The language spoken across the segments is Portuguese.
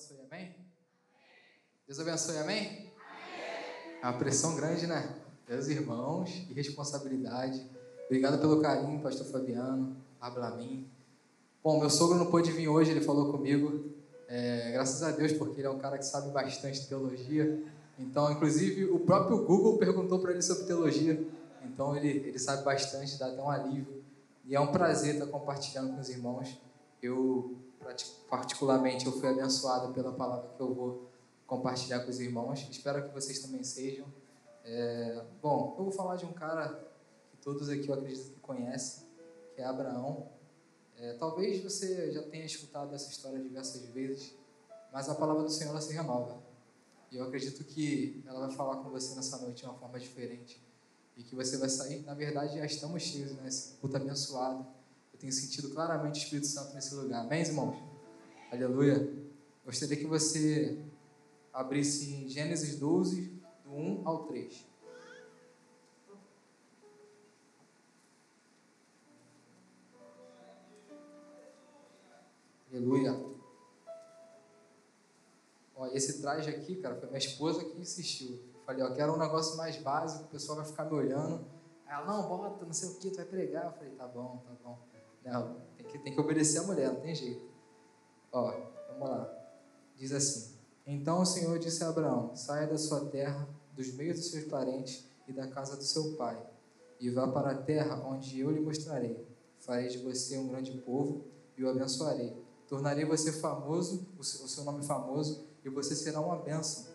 abençoe, amém? Deus abençoe, amém? É uma pressão grande, né? Meus irmãos e responsabilidade. Obrigado pelo carinho, pastor Fabiano, Ablamin. Bom, meu sogro não pôde vir hoje, ele falou comigo. É, graças a Deus, porque ele é um cara que sabe bastante teologia. Então, inclusive, o próprio Google perguntou para ele sobre teologia. Então, ele, ele sabe bastante, dá até um alívio. E é um prazer estar compartilhando com os irmãos. Eu particularmente eu fui abençoado pela palavra que eu vou compartilhar com os irmãos. Espero que vocês também sejam. É, bom, eu vou falar de um cara que todos aqui eu acredito que conhecem, que é Abraão. É, talvez você já tenha escutado essa história diversas vezes, mas a palavra do Senhor se renova. E eu acredito que ela vai falar com você nessa noite de uma forma diferente. E que você vai sair, na verdade, já estamos cheios, né? Esse culto abençoado tenho sentido claramente o Espírito Santo nesse lugar. Amém, irmãos? Aleluia. Gostaria que você abrisse em Gênesis 12, do 1 ao 3. Aleluia. Ó, esse traje aqui, cara, foi minha esposa que insistiu. Falei, ó, quero um negócio mais básico, o pessoal vai ficar me olhando. Ela, não, bota, não sei o que, tu vai pregar. Eu falei, tá bom, tá bom. Não, tem que, tem que obedecer a mulher, não tem jeito. Ó, vamos lá. Diz assim: Então o Senhor disse a Abraão: Saia da sua terra, dos meios dos seus parentes e da casa do seu pai, e vá para a terra onde eu lhe mostrarei. Farei de você um grande povo e o abençoarei. Tornarei você famoso, o seu nome famoso, e você será uma bênção.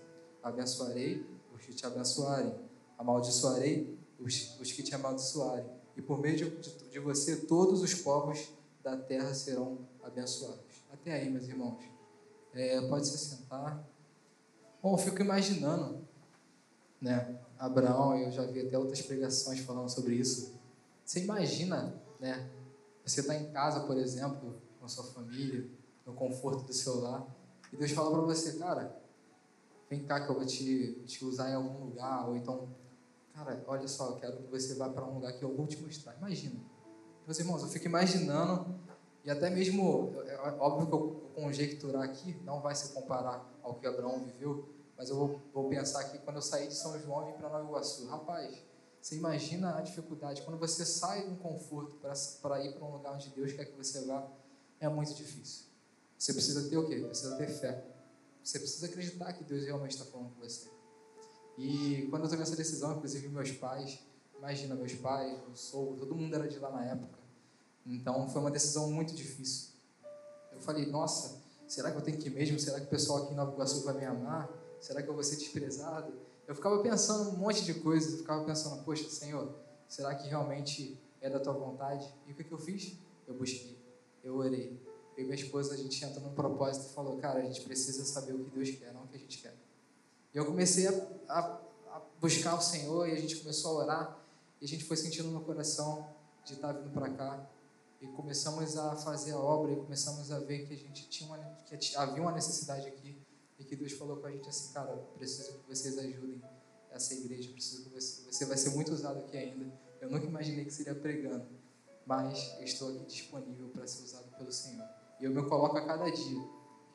Abençoarei os que te abençoarem, amaldiçoarei os, os que te amaldiçoarem e por meio de, de, de você todos os povos da terra serão abençoados. Até aí, meus irmãos. É, pode se sentar. Bom, eu fico imaginando, né? Abraão, eu já vi até outras pregações falando sobre isso. Você imagina, né? Você está em casa, por exemplo, com sua família, no conforto do seu lar, e Deus fala para você, cara, vem cá que eu vou te, te usar em algum lugar, ou então Cara, olha só, eu quero que você vá para um lugar que eu vou te mostrar. Imagina. Meus irmãos, eu fico imaginando, e até mesmo, é óbvio que eu conjecturar aqui, não vai se comparar ao que Abraão viveu, mas eu vou, vou pensar aqui quando eu saí de São João e vim para Nova Iguaçu. Rapaz, você imagina a dificuldade. Quando você sai do conforto para ir para um lugar onde Deus quer que você vá, é muito difícil. Você precisa ter o quê? Precisa ter fé. Você precisa acreditar que Deus realmente está falando com você. E quando eu tomei essa decisão, inclusive meus pais, imagina, meus pais, meu sogro, todo mundo era de lá na época. Então foi uma decisão muito difícil. Eu falei, nossa, será que eu tenho que ir mesmo? Será que o pessoal aqui em Nova Iguaçu vai me amar? Será que eu vou ser desprezado? Eu ficava pensando um monte de coisas, eu ficava pensando, poxa, Senhor, será que realmente é da tua vontade? E o que, que eu fiz? Eu busquei, eu orei. Eu e minha esposa, a gente entra num propósito e falou, cara, a gente precisa saber o que Deus quer, não o que a gente quer. E eu comecei a, a, a, buscar o Senhor e a gente começou a orar e a gente foi sentindo no coração de estar vindo para cá e começamos a fazer a obra e começamos a ver que a gente tinha uma, que havia uma necessidade aqui e que Deus falou com a gente assim, cara, preciso que vocês ajudem essa igreja, preciso que você, você vai ser muito usado aqui ainda. Eu nunca imaginei que seria pregando, mas estou aqui disponível para ser usado pelo Senhor. E eu me coloco a cada dia.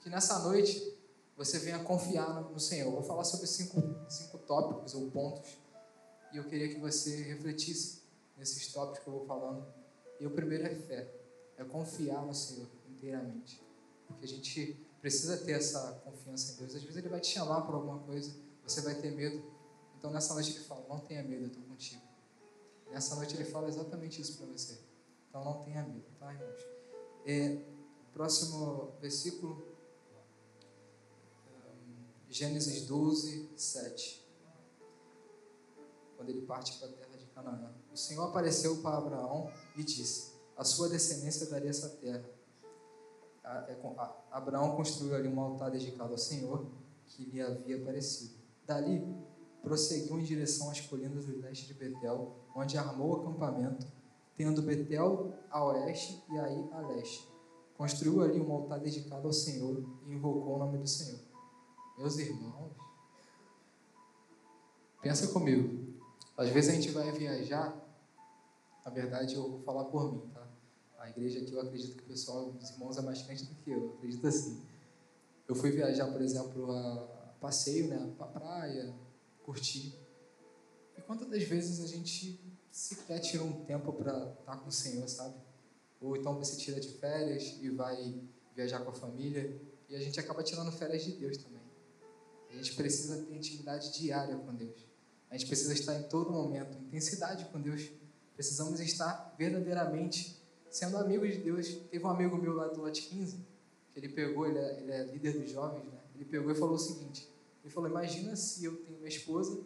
Que nessa noite você venha confiar no Senhor. Eu vou falar sobre cinco, cinco tópicos ou pontos e eu queria que você refletisse nesses tópicos que eu vou falando. E o primeiro é fé, é confiar no Senhor inteiramente, porque a gente precisa ter essa confiança em Deus. Às vezes Ele vai te chamar por alguma coisa, você vai ter medo. Então nessa noite Ele fala: Não tenha medo, eu estou contigo. Nessa noite Ele fala exatamente isso para você. Então não tenha medo, tá, irmãos? É, próximo versículo Gênesis 12, 7. Quando ele parte para a terra de Canaã. O Senhor apareceu para Abraão e disse: A sua descendência daria essa terra. É Abraão construiu ali um altar dedicado ao Senhor que lhe havia aparecido. Dali, prosseguiu em direção às colinas do leste de Betel, onde armou o acampamento, tendo Betel a oeste e aí a leste. Construiu ali um altar dedicado ao Senhor e invocou o nome do Senhor. Meus irmãos, pensa comigo. Às vezes a gente vai viajar, na verdade eu vou falar por mim, tá? A igreja aqui eu acredito que o pessoal, os irmãos é mais crente do que eu, eu acredito assim. eu fui viajar, por exemplo, a passeio, né, para praia, curtir. E quantas vezes a gente sequer tira um tempo para estar com o Senhor, sabe? Ou então você tira de férias e vai viajar com a família e a gente acaba tirando férias de Deus também. A gente precisa ter intimidade diária com Deus. A gente precisa estar em todo momento, intensidade com Deus. Precisamos estar verdadeiramente sendo amigos de Deus. Teve um amigo meu lá do Lote 15, que ele pegou, ele é, ele é líder dos jovens, né? Ele pegou e falou o seguinte: ele falou, imagina se eu tenho minha esposa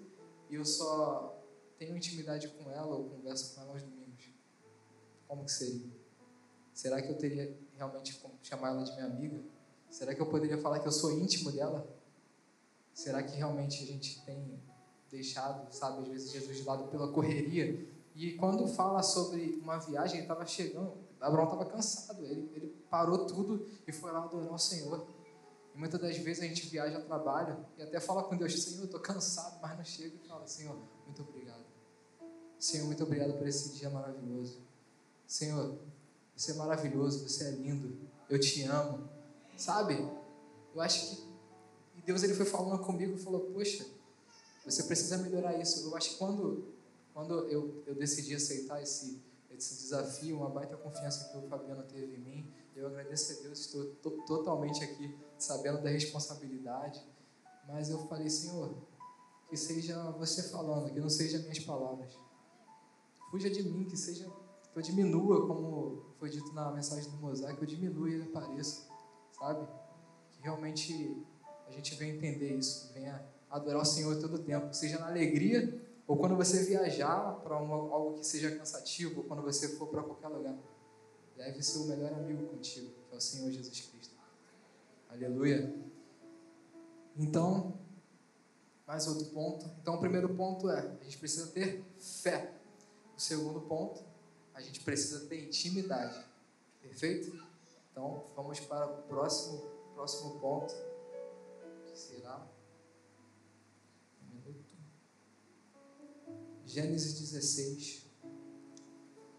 e eu só tenho intimidade com ela ou converso com ela aos domingos. Como que seria? Será que eu teria realmente como chamar ela de minha amiga? Será que eu poderia falar que eu sou íntimo dela? Será que realmente a gente tem deixado, sabe, às vezes Jesus de lado pela correria? E quando fala sobre uma viagem, ele estava chegando, Abraão estava cansado, ele, ele parou tudo e foi lá adorar o Senhor. E muitas das vezes a gente viaja a trabalho e até fala com Deus, Senhor, eu estou cansado, mas não chega e fala, Senhor, muito obrigado. Senhor, muito obrigado por esse dia maravilhoso. Senhor, você é maravilhoso, você é lindo, eu te amo. Sabe? Eu acho que Deus ele foi falando comigo e falou, poxa, você precisa melhorar isso. Eu acho que quando, quando eu, eu decidi aceitar esse, esse desafio, uma baita confiança que o Fabiano teve em mim, eu agradeço a Deus, estou totalmente aqui sabendo da responsabilidade, mas eu falei, Senhor, que seja você falando, que não seja minhas palavras. Fuja de mim, que seja que eu diminua, como foi dito na mensagem do mosaico, eu diminua e apareça, sabe? Que realmente a gente venha entender isso, venha adorar o Senhor todo o tempo, seja na alegria ou quando você viajar para algo que seja cansativo, ou quando você for para qualquer lugar. Deve ser o melhor amigo contigo, que é o Senhor Jesus Cristo. Aleluia. Então, mais outro ponto. Então, o primeiro ponto é: a gente precisa ter fé. O segundo ponto, a gente precisa ter intimidade. Perfeito? Então, vamos para o próximo, próximo ponto, Gênesis 16,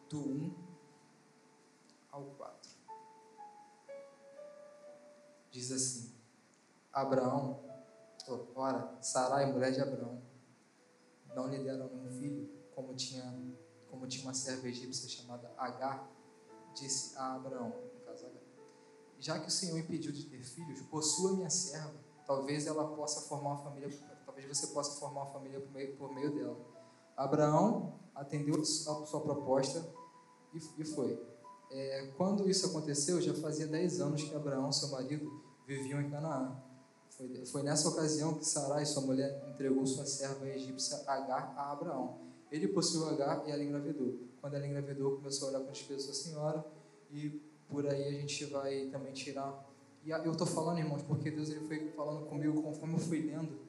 do 1 ao 4 diz assim: Abraão, ora, Sarai, mulher de Abraão, não lhe deram nenhum filho, como tinha, como tinha uma serva egípcia chamada Agar, disse a Abraão, no caso Agar, já que o Senhor impediu de ter filhos, possua minha serva, talvez ela possa formar uma família, talvez você possa formar uma família por meio, por meio dela. Abraão atendeu a sua proposta e, foi. É, quando isso aconteceu, já fazia 10 anos que Abraão, seu marido, viviam em Canaã. Foi, foi nessa ocasião que Sarai, sua mulher, entregou sua serva egípcia Agar a Abraão. Ele possuiu Agar e ela engravidou. Quando ela engravidou, começou a olhar para os pés sua senhora e por aí a gente vai também tirar. E eu estou falando, irmãos, porque Deus ele foi falando comigo conforme eu fui lendo.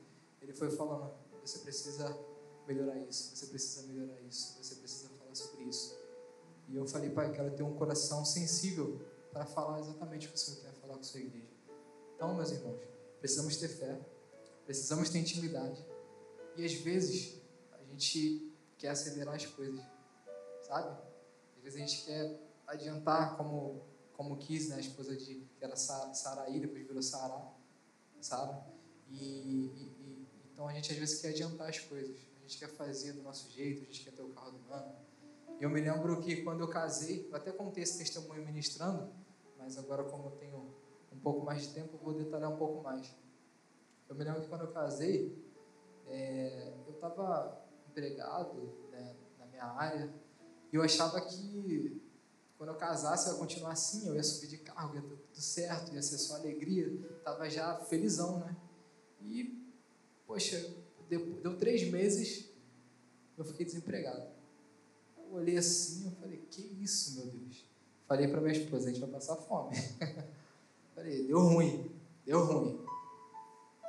Ele foi falando: você precisa melhorar isso, você precisa melhorar isso, você precisa falar sobre isso. E eu falei, pai, quero ter um coração sensível para falar exatamente o que o Senhor quer falar com a sua igreja. Então, meus irmãos, precisamos ter fé, precisamos ter intimidade. E às vezes a gente quer acelerar as coisas, sabe? Às vezes a gente quer adiantar como como quis, né? A esposa de que era Saraí, depois virou Sara, Sara. E, e, e, então a gente às vezes quer adiantar as coisas. A gente quer fazer do nosso jeito, a gente quer ter o carro do ano. Eu me lembro que quando eu casei, eu até contei esse testemunho ministrando, mas agora como eu tenho um pouco mais de tempo, eu vou detalhar um pouco mais. Eu me lembro que quando eu casei, é, eu estava empregado né, na minha área e eu achava que quando eu casasse eu ia continuar assim, eu ia subir de carro, ia tudo certo, ia ser só alegria, estava já felizão, né? E, poxa, deu, deu três meses, eu fiquei desempregado. Eu olhei assim, eu falei, que isso, meu Deus? Falei para minha esposa, a gente vai passar fome. Falei, deu ruim, deu ruim.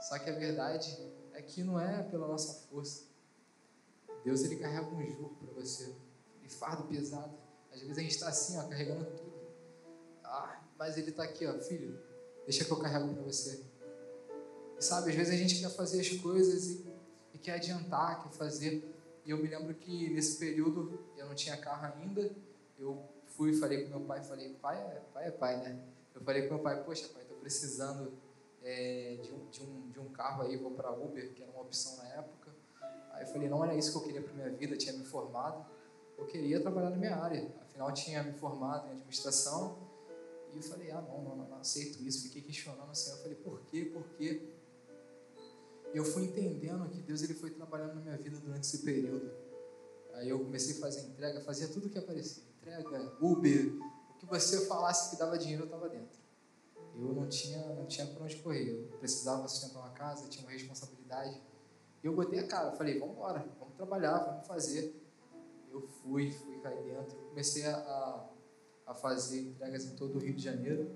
Só que a verdade é que não é pela nossa força. Deus ele carrega um jugo para você, e fardo pesado. Às vezes a gente está assim, ó, carregando tudo. Ah, mas ele está aqui, ó, filho, deixa que eu carrego para você. Sabe, às vezes a gente quer fazer as coisas e, e quer adiantar, quer fazer. E eu me lembro que nesse período eu não tinha carro ainda. Eu fui e falei com meu pai, falei, pai é pai, é pai né? Eu falei com meu pai, poxa pai, estou precisando é, de, um, de, um, de um carro aí, vou para Uber, que era uma opção na época. Aí eu falei, não era isso que eu queria para minha vida, tinha me formado. Eu queria trabalhar na minha área, afinal tinha me formado em administração. E eu falei, ah, não, não, não, não aceito isso. Fiquei questionando assim, eu falei, por quê, por quê? Eu fui entendendo que Deus ele foi trabalhando na minha vida durante esse período. Aí eu comecei a fazer entrega, fazia tudo que aparecia. Entrega, Uber, o que você falasse que dava dinheiro, eu estava dentro. Eu não tinha, não tinha para onde correr. Eu precisava sustentar uma casa, tinha uma responsabilidade. Eu botei a cara, falei, vamos embora, vamos trabalhar, vamos fazer. Eu fui, fui cair dentro. comecei a, a fazer entregas em todo o Rio de Janeiro.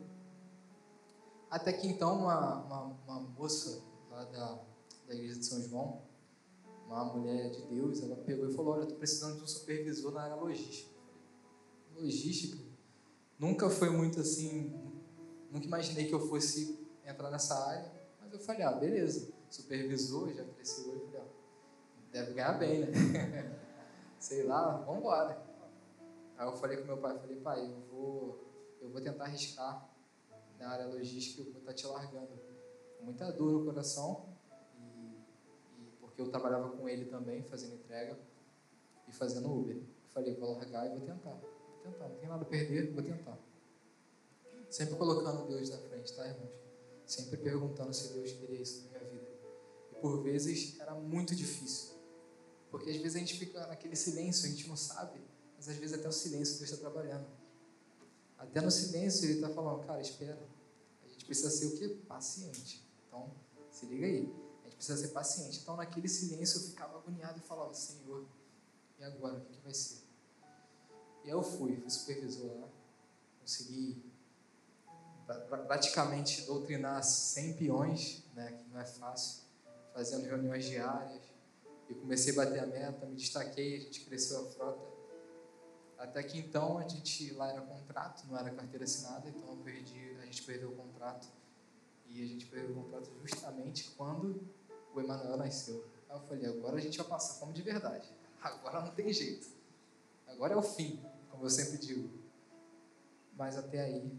Até que então uma, uma, uma moça lá da, da igreja de São João, uma mulher de Deus, ela pegou e falou, olha, eu estou precisando de um supervisor na área logística. Logística? Nunca foi muito assim, nunca imaginei que eu fosse entrar nessa área, mas eu falei, ah, beleza, supervisor, já cresceu hoje, falei, ó, deve ganhar bem, né? Sei lá, vamos embora. Aí eu falei com meu pai, falei, pai, eu vou, eu vou tentar arriscar na área logística, eu vou estar te largando. Com muita dor no coração, eu trabalhava com ele também, fazendo entrega e fazendo Uber. Falei, vou largar e vou tentar. Vou tentar, não tem nada a perder, vou tentar. Sempre colocando Deus na frente, tá, irmãos? Sempre perguntando se Deus queria isso na minha vida. E por vezes era muito difícil. Porque às vezes a gente fica naquele silêncio, a gente não sabe, mas às vezes até o silêncio Deus está trabalhando. Até no silêncio Ele está falando, cara, espera. A gente precisa ser o quê? Paciente. Então, se liga aí. Precisa ser paciente. Então, naquele silêncio eu ficava agoniado e falava, Senhor, e agora? O que, que vai ser? E aí eu fui, fui supervisor lá, consegui praticamente doutrinar 100 peões, né, que não é fácil, fazendo reuniões diárias. E comecei a bater a meta, me destaquei, a gente cresceu a frota. Até que então a gente lá era contrato, não era carteira assinada, então perdi, a gente perdeu o contrato. E a gente perdeu o contrato justamente quando o Emanuel nasceu. Aí eu falei, agora a gente vai passar fome de verdade. Agora não tem jeito. Agora é o fim, como eu sempre digo. Mas até aí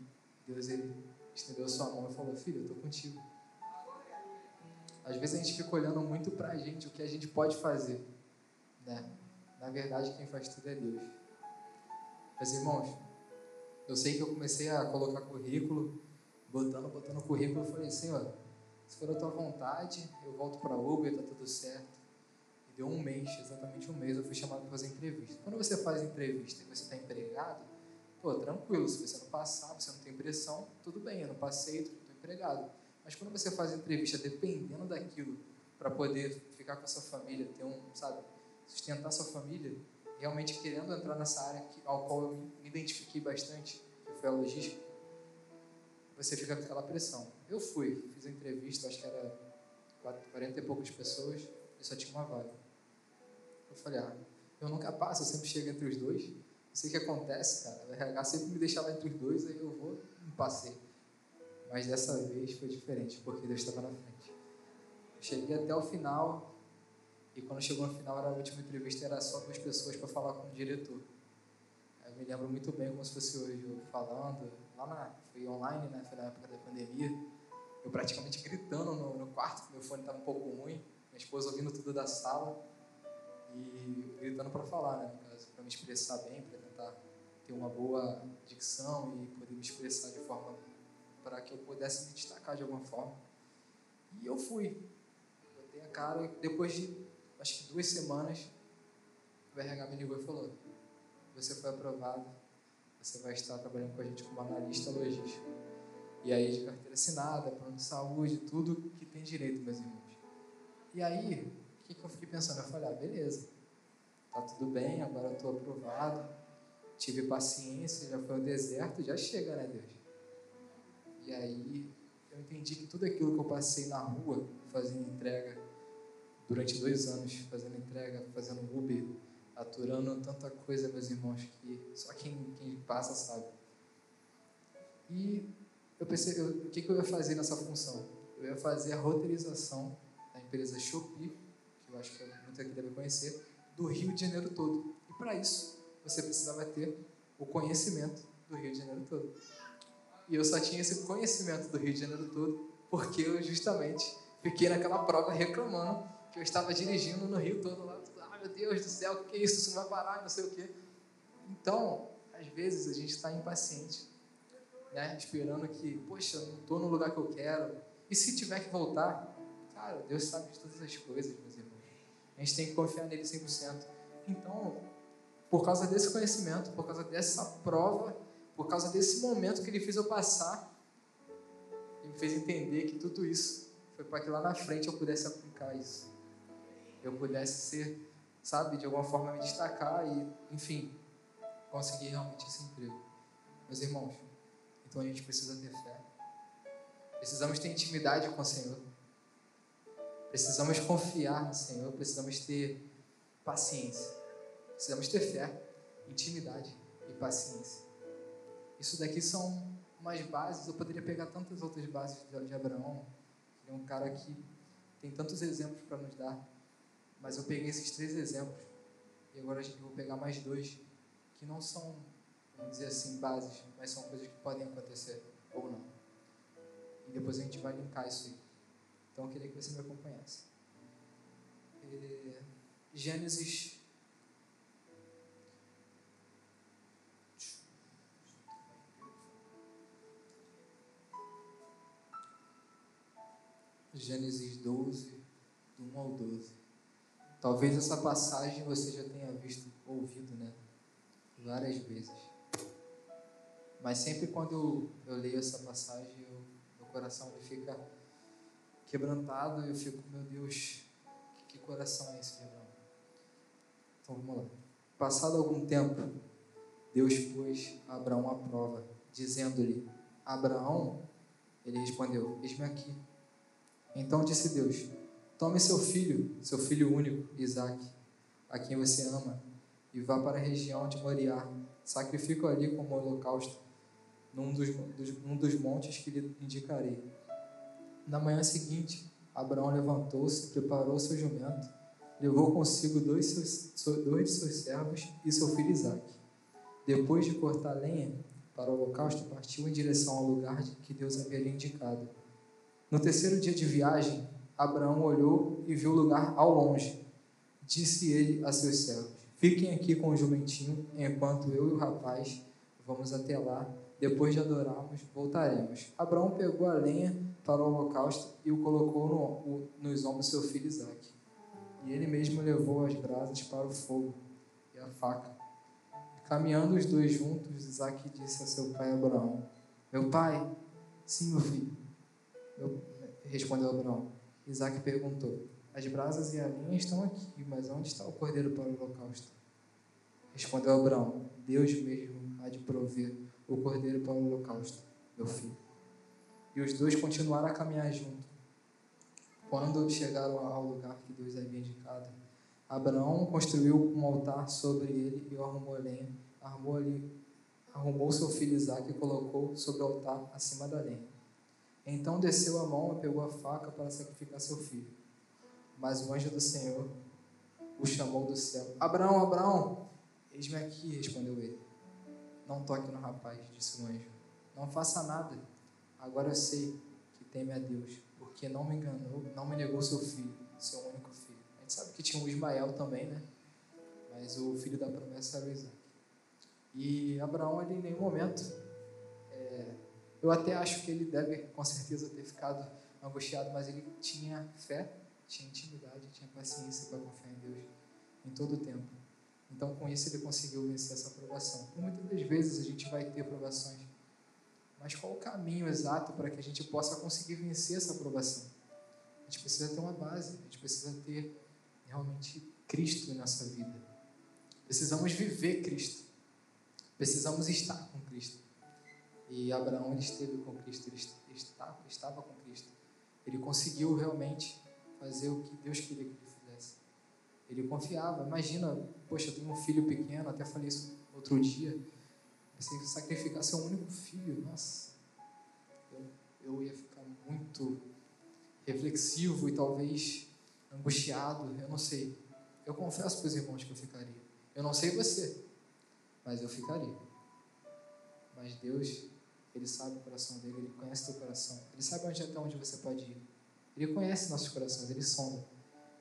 Deus ele estendeu sua mão e falou: Filho, eu estou contigo. Às vezes a gente fica olhando muito para a gente, o que a gente pode fazer. Né? Na verdade, quem faz tudo é Deus. Mas irmãos, eu sei que eu comecei a colocar currículo, botando, botando currículo, eu falei: Senhor, se for a tua vontade, eu volto para Uber, está tudo certo. E deu um mês, exatamente um mês, eu fui chamado para fazer entrevista. Quando você faz entrevista e você está empregado, Pô, tranquilo, se você não passar, você não tem pressão, tudo bem, eu não passei, estou empregado. Mas quando você faz entrevista dependendo daquilo para poder ficar com a sua família, ter um, sabe, sustentar sua família, realmente querendo entrar nessa área que, ao qual eu me identifiquei bastante, que foi a logística, você fica com aquela pressão. Eu fui, fiz a entrevista, acho que era 40 e poucas pessoas, e só tinha uma vaga. Eu falei, ah, eu nunca passo, eu sempre chego entre os dois. Não sei o que acontece, cara. O RH sempre me deixava entre os dois, aí eu vou e passei. Mas dessa vez foi diferente, porque Deus estava na frente. Eu cheguei até o final, e quando chegou no final, era a última entrevista, era só duas pessoas para falar com o diretor. Eu me lembro muito bem como se fosse hoje, eu falando, lá na, foi online, né, foi na época da pandemia, eu praticamente gritando no, no quarto, meu fone estava um pouco ruim, minha esposa ouvindo tudo da sala, e gritando para falar, né, para me expressar bem, para ter uma boa dicção e poder me expressar de forma para que eu pudesse me destacar de alguma forma. E eu fui. Botei a cara e depois de acho que duas semanas, o RH me ligou e falou: Você foi aprovado, você vai estar trabalhando com a gente como analista logístico. E aí de carteira assinada, plano de saúde, tudo que tem direito, meus irmãos. E aí, o que, que eu fiquei pensando? Eu falei, ah, beleza, tá tudo bem, agora eu estou aprovado, tive paciência, já foi ao deserto, já chega, né, Deus? E aí eu entendi que tudo aquilo que eu passei na rua, fazendo entrega, durante dois anos, fazendo entrega, fazendo Uber, aturando tanta coisa, meus irmãos, que só quem, quem passa sabe. E eu pensei, o que, que eu ia fazer nessa função? Eu ia fazer a roteirização da empresa Shopee, que eu acho que muita aqui deve conhecer, do Rio de Janeiro todo. E para isso, você precisava ter o conhecimento do Rio de Janeiro todo. E eu só tinha esse conhecimento do Rio de Janeiro todo porque eu justamente fiquei naquela prova reclamando que eu estava dirigindo no rio todo lá. Ah, meu Deus do céu, o que é isso? Isso não vai parar, não sei o quê. Então, às vezes a gente está impaciente, né? esperando que, poxa, não estou no lugar que eu quero. E se tiver que voltar, cara, Deus sabe de todas as coisas, meus irmãos. A gente tem que confiar nele 100%. Então, por causa desse conhecimento, por causa dessa prova, por causa desse momento que ele fez eu passar, ele me fez entender que tudo isso foi para que lá na frente eu pudesse aplicar isso. Eu pudesse ser, sabe, de alguma forma me destacar e, enfim, conseguir realmente esse emprego. Meus irmãos, então a gente precisa ter fé. Precisamos ter intimidade com o Senhor. Precisamos confiar no Senhor, precisamos ter paciência. Precisamos ter fé, intimidade e paciência. Isso daqui são umas bases, eu poderia pegar tantas outras bases de Abraão, que é um cara que tem tantos exemplos para nos dar, mas eu peguei esses três exemplos e agora eu vou pegar mais dois que não são, vamos dizer assim, bases, mas são coisas que podem acontecer ou não. E depois a gente vai linkar isso aí. Então eu queria que você me acompanhasse. É, Gênesis Gênesis 12, do 1 ao 12. Talvez essa passagem você já tenha visto, ouvido, né? Várias vezes. Mas sempre quando eu, eu leio essa passagem, eu, meu coração ele fica quebrantado e eu fico, meu Deus, que, que coração é esse Abraão? Então vamos lá. Passado algum tempo, Deus pôs Abraão à prova, dizendo-lhe: Abraão, ele respondeu: Eis-me aqui. Então disse Deus: Tome seu filho, seu filho único, Isaque, a quem você ama, e vá para a região de Moriá. Sacrifique-o ali como holocausto, num dos, dos, num dos montes que lhe indicarei. Na manhã seguinte, Abraão levantou-se, preparou seu jumento, levou consigo dois, seus, dois de seus servos e seu filho Isaque. Depois de cortar lenha para o holocausto, partiu em direção ao lugar que Deus havia lhe indicado. No terceiro dia de viagem, Abraão olhou e viu o lugar ao longe. Disse ele a seus servos: Fiquem aqui com o jumentinho, enquanto eu e o rapaz vamos até lá. Depois de adorarmos, voltaremos. Abraão pegou a lenha para o holocausto e o colocou no, nos ombros do seu filho Isaque. E ele mesmo levou as brasas para o fogo e a faca. Caminhando os dois juntos, Isaque disse a seu pai Abraão: Meu pai, sim, meu filho. Eu, respondeu Abraão. Isaac perguntou: As brasas e a linha estão aqui, mas onde está o cordeiro para o holocausto? Respondeu Abraão: Deus mesmo há de prover o cordeiro para o holocausto, meu filho. E os dois continuaram a caminhar junto. Quando chegaram ao lugar que Deus havia indicado, Abraão construiu um altar sobre ele e arrumou lenha, armou ali, arrumou seu filho Isaac e colocou sobre o altar acima da lenha. Então desceu a mão e pegou a faca para sacrificar seu filho. Mas o anjo do Senhor o chamou do céu: Abraão, Abraão, eis-me aqui, respondeu ele. Não toque no rapaz, disse o anjo. Não faça nada. Agora eu sei que teme a Deus, porque não me enganou, não me negou seu filho, seu único filho. A gente sabe que tinha o Ismael também, né? Mas o filho da promessa era o Isaac. E Abraão, ele em nenhum momento eu até acho que ele deve, com certeza, ter ficado angustiado, mas ele tinha fé, tinha intimidade, tinha paciência para confiar em Deus em todo o tempo. Então, com isso, ele conseguiu vencer essa aprovação. Muitas das vezes a gente vai ter aprovações, mas qual o caminho exato para que a gente possa conseguir vencer essa aprovação? A gente precisa ter uma base, a gente precisa ter realmente Cristo em nossa vida. Precisamos viver Cristo. Precisamos estar com Cristo. E Abraão esteve com Cristo, ele estava, estava com Cristo. Ele conseguiu realmente fazer o que Deus queria que ele fizesse. Ele confiava. Imagina, poxa, eu tenho um filho pequeno, até falei isso outro dia. Você sacrificar seu único filho, nossa, eu, eu ia ficar muito reflexivo e talvez angustiado, eu não sei. Eu confesso para os irmãos que eu ficaria. Eu não sei você, mas eu ficaria. Mas Deus Ele sabe o coração dele, ele conhece teu coração. Ele sabe onde até onde você pode ir. Ele conhece nossos corações, ele sonda.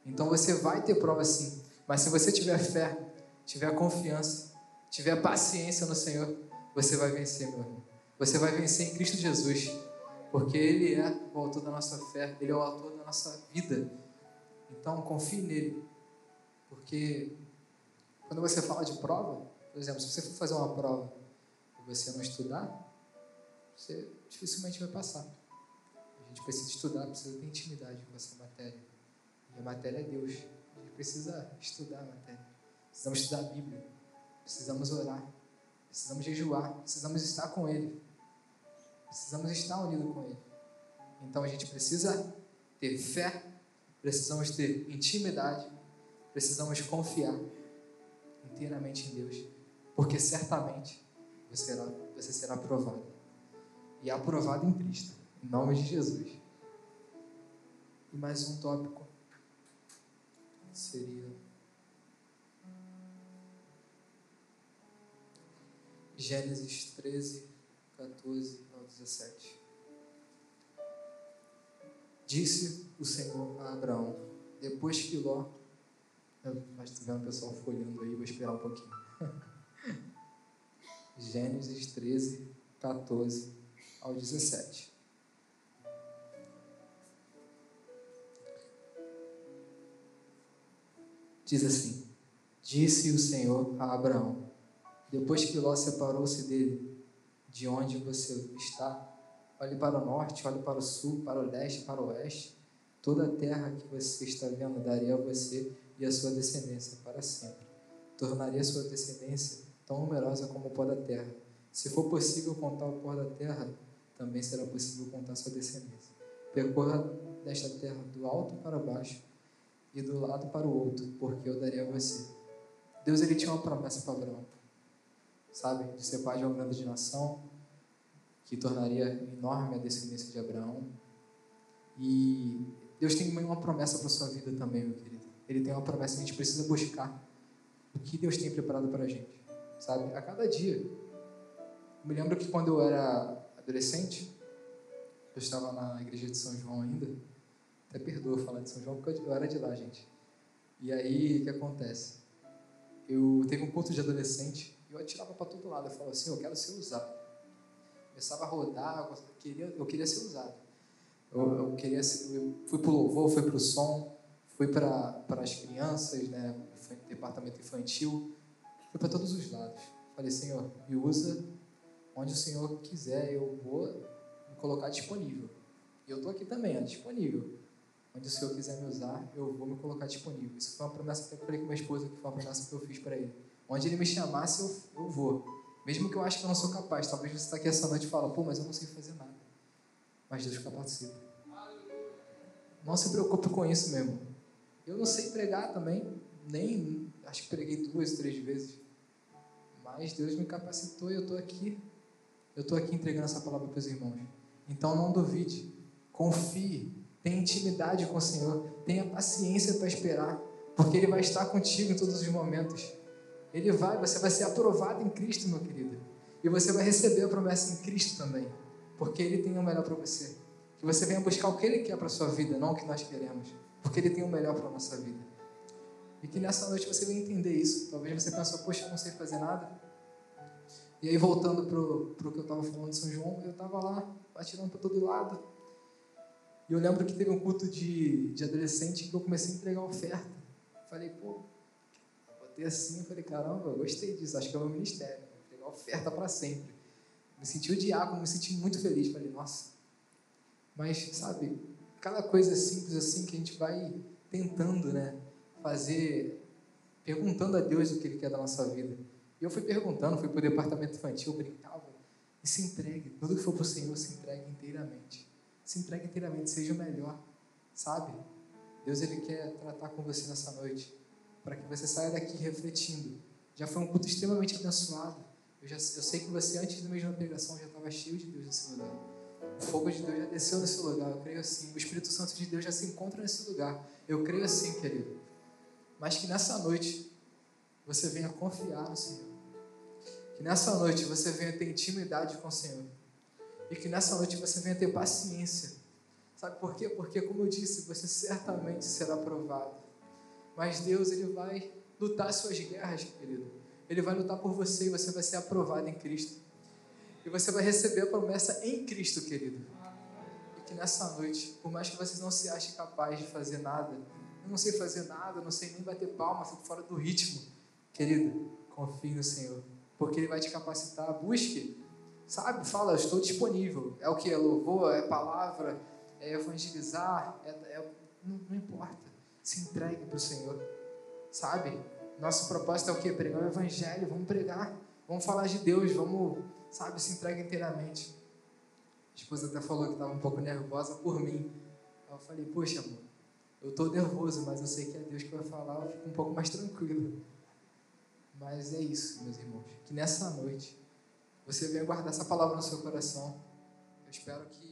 Então você vai ter prova sim. Mas se você tiver fé, tiver confiança, tiver paciência no Senhor, você vai vencer, meu irmão. Você vai vencer em Cristo Jesus. Porque Ele é o autor da nossa fé, Ele é o autor da nossa vida. Então confie nele. Porque quando você fala de prova, por exemplo, se você for fazer uma prova e você não estudar, você dificilmente vai passar. A gente precisa estudar, precisa ter intimidade com essa matéria. A matéria é Deus. A gente precisa estudar a matéria. Precisamos estudar a Bíblia. Precisamos orar. Precisamos jejuar. Precisamos estar com Ele. Precisamos estar unidos com Ele. Então a gente precisa ter fé, precisamos ter intimidade, precisamos confiar inteiramente em Deus, porque certamente você será, você será aprovado. E aprovado em Cristo, em nome de Jesus. E mais um tópico seria Gênesis 13, 14 ao 17. Disse o Senhor a Abraão, depois que Ló. Mas estou vendo o pessoal folhando aí, vou esperar um pouquinho. Gênesis 13, 14 ao 17. Diz assim: Disse o Senhor a Abraão, depois que Ló separou-se dele, de onde você está, olhe para o norte, olhe para o sul, para o leste, para o oeste. Toda a terra que você está vendo daria a você e a sua descendência para sempre. Tornaria sua descendência tão numerosa como o pó da terra. Se for possível contar o pó da terra, também será possível contar sua descendência. Percorra desta terra do alto para baixo e do lado para o outro, porque eu daria a você. Deus ele tinha uma promessa para Abraão sabe? De ser pai de uma grande nação, que tornaria enorme a descendência de Abraão. E Deus tem uma promessa para a sua vida também, meu querido. Ele tem uma promessa que a gente precisa buscar. O que Deus tem preparado para a gente, sabe? A cada dia. Eu me lembro que quando eu era adolescente, eu estava na igreja de São João ainda. Até perdoa falar de São João, porque eu era de lá, gente. E aí, o que acontece? Eu teve um culto de adolescente eu atirava para todo lado. Eu falava assim, eu quero ser usado. Começava a rodar, eu queria, eu queria ser usado. Eu, eu queria ser, eu fui para o louvor, fui para o som, fui para as crianças, né, departamento infantil, fui para todos os lados. Falei, Senhor, me usa onde o Senhor quiser, eu vou me colocar disponível. E eu estou aqui também, disponível. Onde o Senhor quiser me usar, eu vou me colocar disponível. Isso foi uma promessa que eu falei com minha esposa, que foi uma promessa que eu fiz para ele. Onde ele me chamasse, eu, eu vou. Mesmo que eu ache que eu não sou capaz. Talvez você está aqui essa noite e fala, pô, mas eu não sei fazer nada. Mas Deus capacita. Não se preocupe com isso mesmo. Eu não sei pregar também. Nem, acho que preguei duas, três vezes. Mas Deus me capacitou e eu estou aqui. Eu estou aqui entregando essa palavra para os irmãos. Então não duvide. Confie. Tenha intimidade com o Senhor. Tenha paciência para esperar. Porque Ele vai estar contigo em todos os momentos. Ele vai, você vai ser aprovado em Cristo, meu querido. E você vai receber a promessa em Cristo também. Porque Ele tem o melhor para você. Que você venha buscar o que Ele quer para a sua vida, não o que nós queremos. Porque Ele tem o melhor para a nossa vida. E que nessa noite você venha entender isso. Talvez você pense, poxa, eu não sei fazer nada. E aí, voltando para o que eu estava falando de São João, eu estava lá, atirando para todo lado. E eu lembro que teve um culto de, de adolescente que eu comecei a entregar oferta. Falei, pô, botei assim, falei, caramba, eu gostei disso, acho que é o meu ministério, vou pegar oferta para sempre. Me senti o diácono, me senti muito feliz, falei, nossa. Mas, sabe, cada coisa simples assim que a gente vai tentando, né, fazer, perguntando a Deus o que Ele quer da nossa vida. E eu fui perguntando, fui para o departamento infantil, brincava, e se entregue, tudo que for para o Senhor, se entregue inteiramente. Se entregue inteiramente, seja o melhor, sabe? Deus, Ele quer tratar com você nessa noite para que você saia daqui refletindo. Já foi um culto extremamente abençoado. Eu, já, eu sei que você, antes da mesma pregação, já estava cheio de Deus nesse lugar. O fogo de Deus já desceu nesse lugar, eu creio assim. O Espírito Santo de Deus já se encontra nesse lugar. Eu creio assim, querido. Mas que nessa noite você venha confiar no Senhor. Que nessa noite você venha ter intimidade com o Senhor. E que nessa noite você venha ter paciência. Sabe por quê? Porque, como eu disse, você certamente será provado. Mas Deus, Ele vai lutar suas guerras, querido. Ele vai lutar por você e você vai ser aprovado em Cristo. E você vai receber a promessa em Cristo, querido. E que nessa noite, por mais que você não se ache capaz de fazer nada, eu não sei fazer nada, eu não sei nem bater palma, fico fora do ritmo. Querido, confie no Senhor, porque Ele vai te capacitar. Busque, sabe? Fala, estou disponível. É o que? É louvor, é palavra, é evangelizar, é, é não, não importa. Se entregue para o Senhor, sabe? Nosso propósito é o que? Pregar o Evangelho, vamos pregar, vamos falar de Deus, vamos, sabe, se entrega inteiramente. A esposa até falou que estava um pouco nervosa por mim. Eu falei, poxa, amor, eu estou nervoso, mas eu sei que é Deus que vai falar, eu fico um pouco mais tranquilo. Mas é isso, meus irmãos, que nessa noite você venha guardar essa palavra no seu coração. Eu espero que